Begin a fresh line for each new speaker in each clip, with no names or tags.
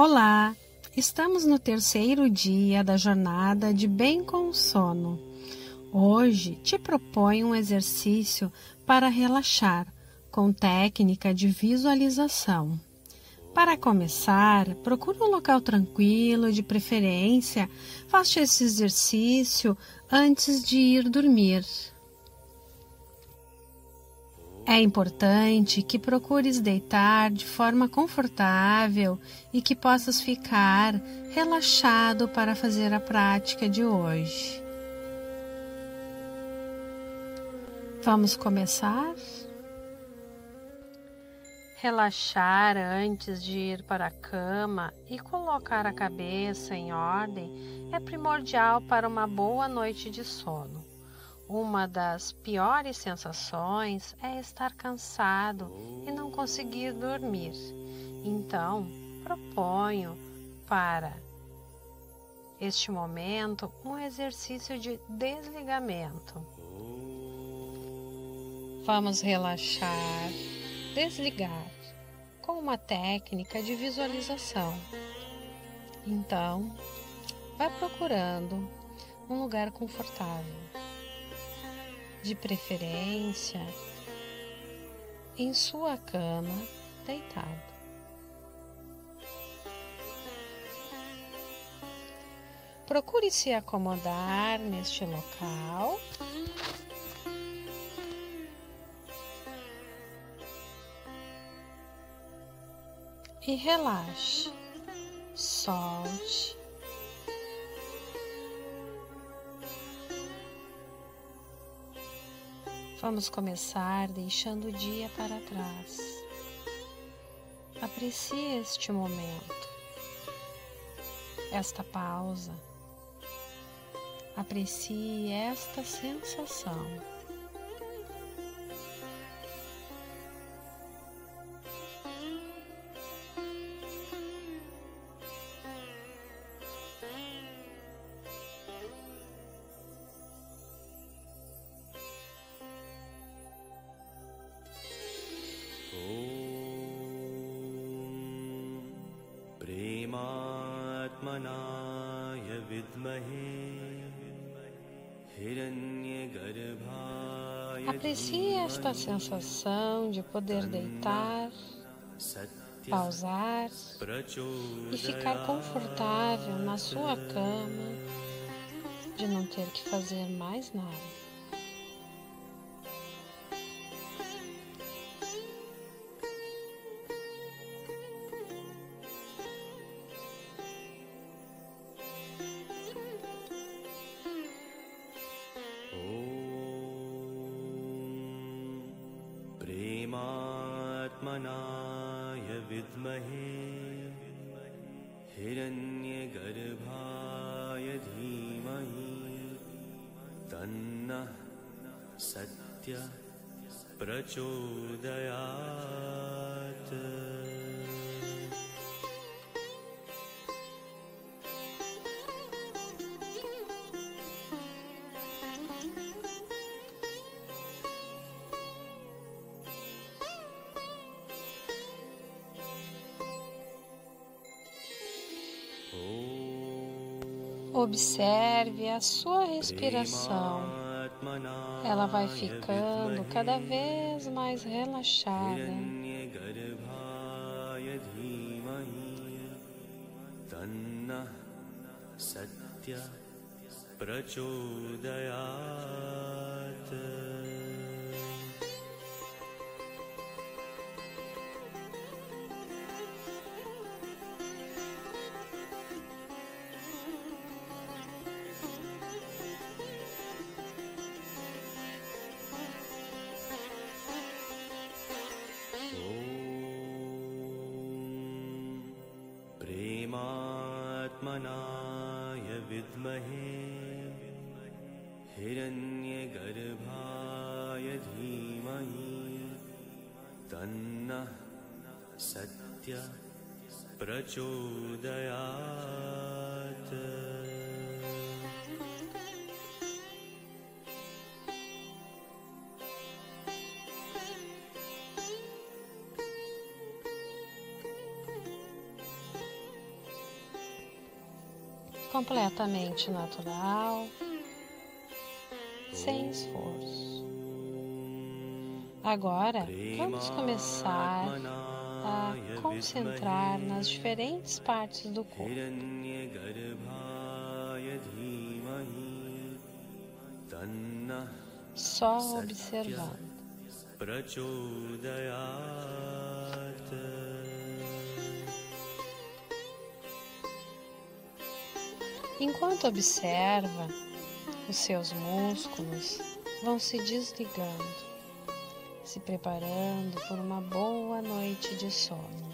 Olá! Estamos no terceiro dia da jornada de Bem com o Sono. Hoje te proponho um exercício para relaxar com técnica de visualização. Para começar, procure um local tranquilo, de preferência, faça esse exercício antes de ir dormir. É importante que procures deitar de forma confortável e que possas ficar relaxado para fazer a prática de hoje. Vamos começar? Relaxar antes de ir para a cama e colocar a cabeça em ordem é primordial para uma boa noite de sono. Uma das piores sensações é estar cansado e não conseguir dormir. Então, proponho para este momento um exercício de desligamento. Vamos relaxar, desligar com uma técnica de visualização. Então, vá procurando um lugar confortável de preferência em sua cama deitado. Procure se acomodar neste local. E relaxe, solte Vamos começar deixando o dia para trás. Aprecie este momento, esta pausa. Aprecie esta sensação.
परमात्मनाय विद्महे
Aprecie esta sensação de poder deitar, pausar e ficar confortável na sua cama, de não ter que fazer mais nada.
हिरण्यगर्भाय धीमहि। तन्नः सत्य प्रचोदयात्
Observe a sua respiração. Ela vai ficando cada vez mais relaxada.
Satya prachodayat परमात्मनाय विद्महे। हिरण्यगर्भाय धीमहि। तन्नः सत्य प्रचोदयात्
completamente natural, sem esforço. Agora vamos começar a concentrar nas diferentes partes do corpo. Só observando. Enquanto observa, os seus músculos vão se desligando, se preparando por uma boa noite de sono.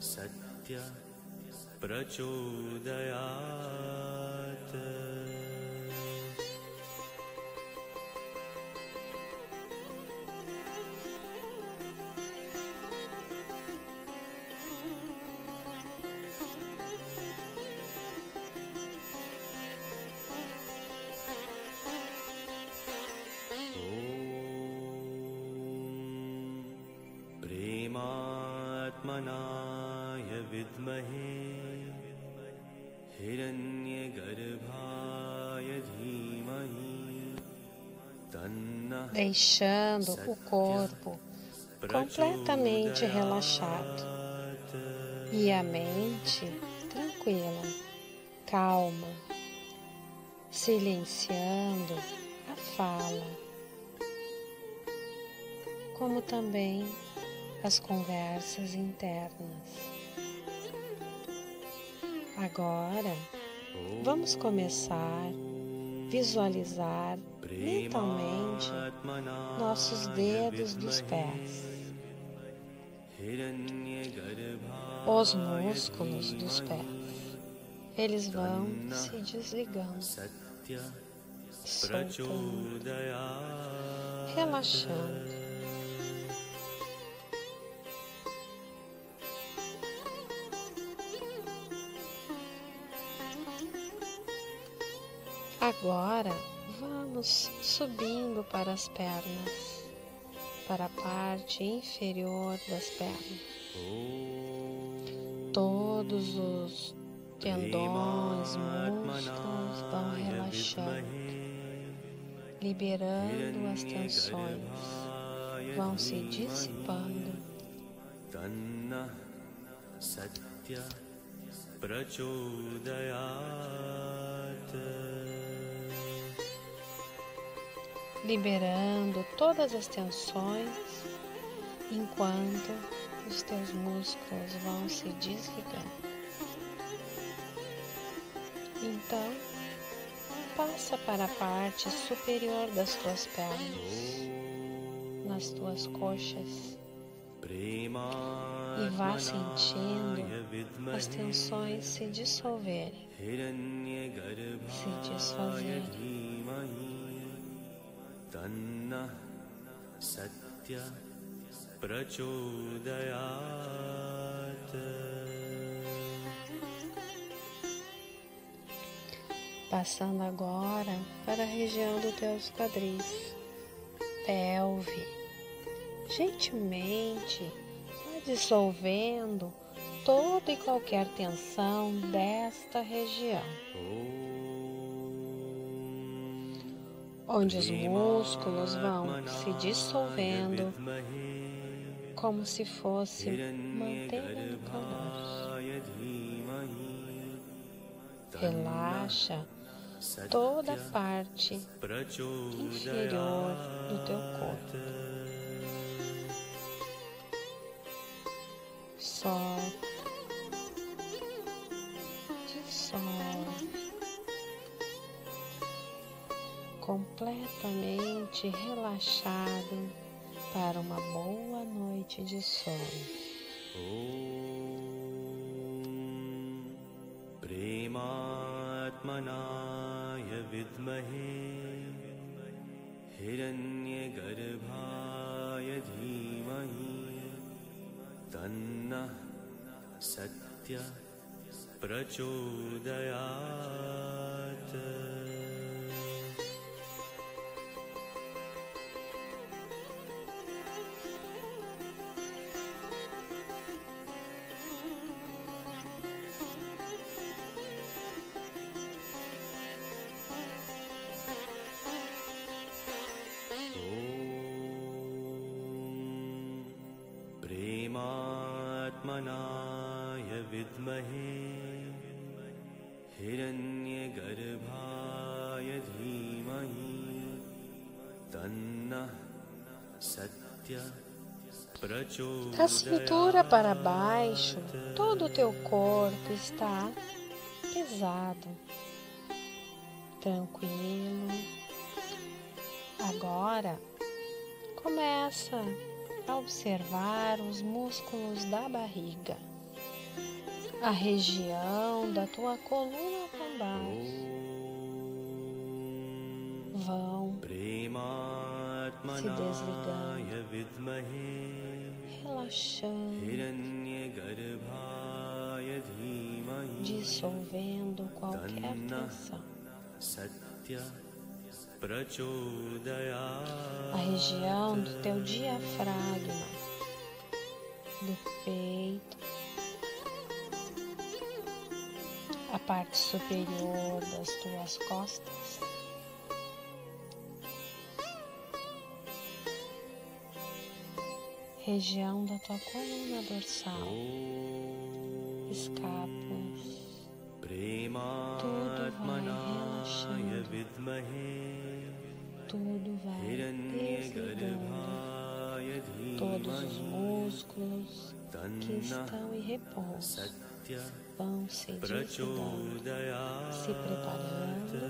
सत्य प्रचोदयात्। प्रेमात्मनाय
Deixando o corpo completamente relaxado e a mente tranquila, calma, silenciando a fala, como também as conversas internas. Agora, vamos começar visualizar mentalmente nossos dedos dos pés, os músculos dos pés. Eles vão se desligando, soltando, relaxando. Agora vamos subindo para as pernas, para a parte inferior das pernas. Todos os tendões, músculos vão relaxando, liberando as tensões, vão se dissipando.
Satya Prachodayat
liberando todas as tensões enquanto os teus músculos vão se desligando. Então, passa para a parte superior das tuas pernas, nas tuas coxas, e vá sentindo as tensões se dissolverem, se desfazerem.
सत्य प्रचोदयात्
Passando agora para a região dos teus quadris, pelve. Gentilmente, vá dissolvendo toda e qualquer tensão desta região, onde os músculos vão se dissolvendo como se fosse manteiga no calor. Relaxa toda a parte inferior do teu corpo. completamente relaxado para uma boa noite de sono.
Om Prematmanaya Vidmahe Hiranyagarbhaya Dhimahi Tanna Satya प्रेमात्मनाय विद्महे हिरण्यगर्भाय धीमहि तन्नः सत्य
Da cintura para baixo, todo o teu corpo está pesado, tranquilo. Agora começa a observar os músculos da barriga, a região da tua coluna para baixo. Vão
se
desligando, relaxando, dissolvendo qualquer tensão a região do teu diafragma, do peito, a parte superior das tuas costas. Região da tua coluna dorsal, escapos,
tudo vai relaxando
tudo vai desligando todos os músculos que estão em repouso vão se desligando, se preparando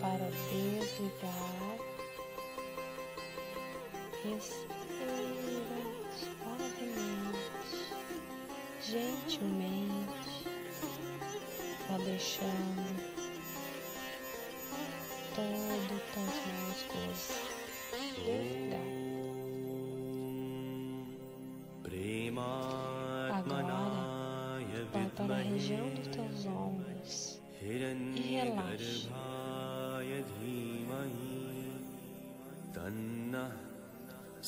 para desligar. Respira suavemente, gentilmente, vá deixando todo o tanto
Agora,
vai para a região dos teus ombros
e relaxe.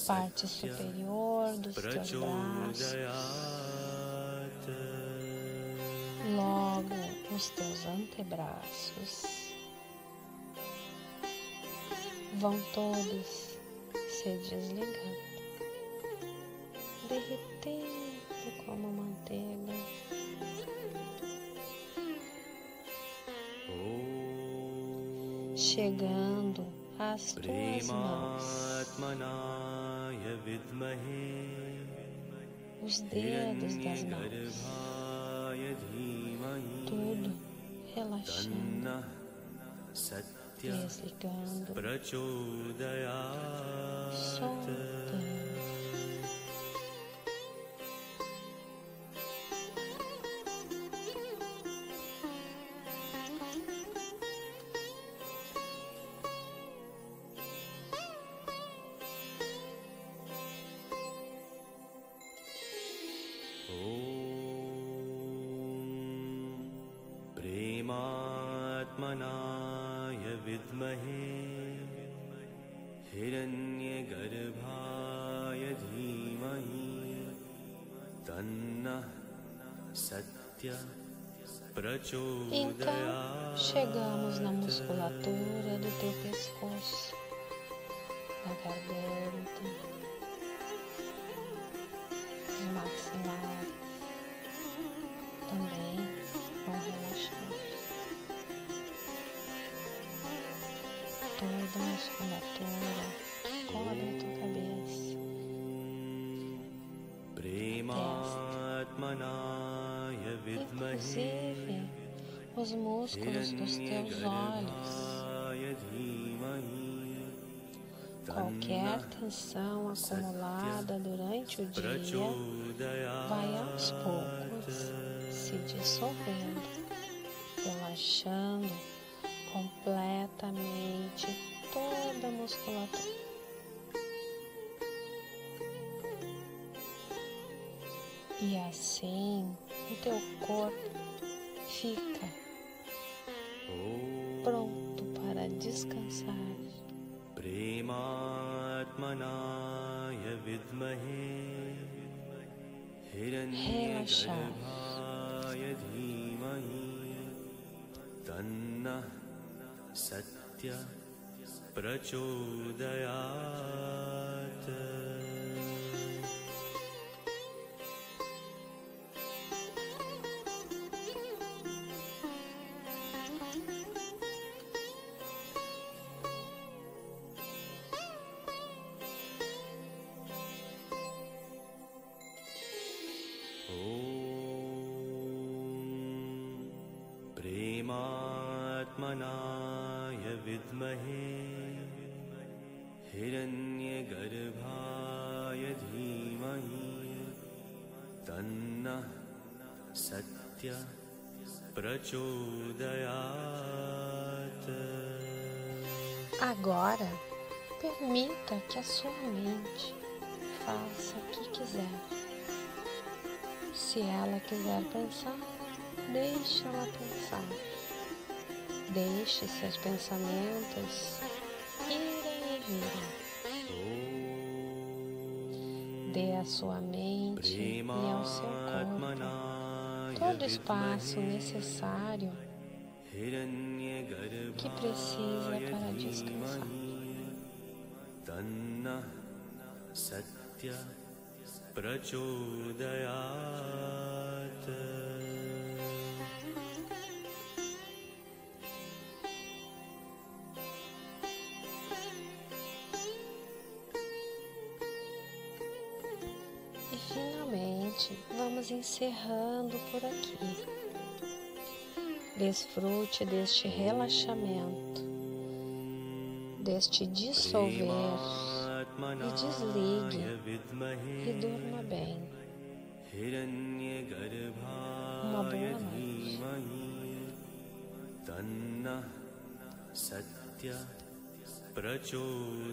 Parte superior dos teus braços. Logo, os teus antebraços vão todos é se desligando, derretendo como manteiga. Chegando às tuas mãos, os dedos das mãos, tudo relaxando.
प्रचोदयात् ॐ प्रेमात्मना विद्महे हिरण्यगर्भाय धीमहि तन्नः सत्य
Então,
प्रचोदयात्
chegamos na musculatura do teu pescoço, da garganta, dos maxilares. tudo na sua natura, cobre a tua cabeça,
testa,
inclusive os músculos dos teus olhos. Qualquer tensão acumulada durante o dia vai aos poucos se dissolvendo, relaxando completamente. toda a musculatura. E assim o teu corpo fica
Om
pronto para descansar.
प्रेमात्मनाय विद्महे
Relaxar.
हिरण्यगर्भाय धीमहि तन्नः सत्य प्रचोदयात्। प्रेमात्मनाय विद्महे हिरण्यगर्भाय धीमहि तन्नः सत्य प्रचोदयात्
Agora, permita que a sua mente faça o que quiser. Se ela quiser pensar, deixe ela pensar. Deixe seus pensamentos Dê à sua mente e ao seu corpo todo o espaço necessário que precisa para descansar. Satya encerrando por aqui. Desfrute deste relaxamento, deste dissolver e desligue
प्रेमात्मनाय विद्महे
e durma bem. Uma boa
हिरण्यगर्भाय
noite.
धीमहि तन्नः सत्य प्रचोदयात्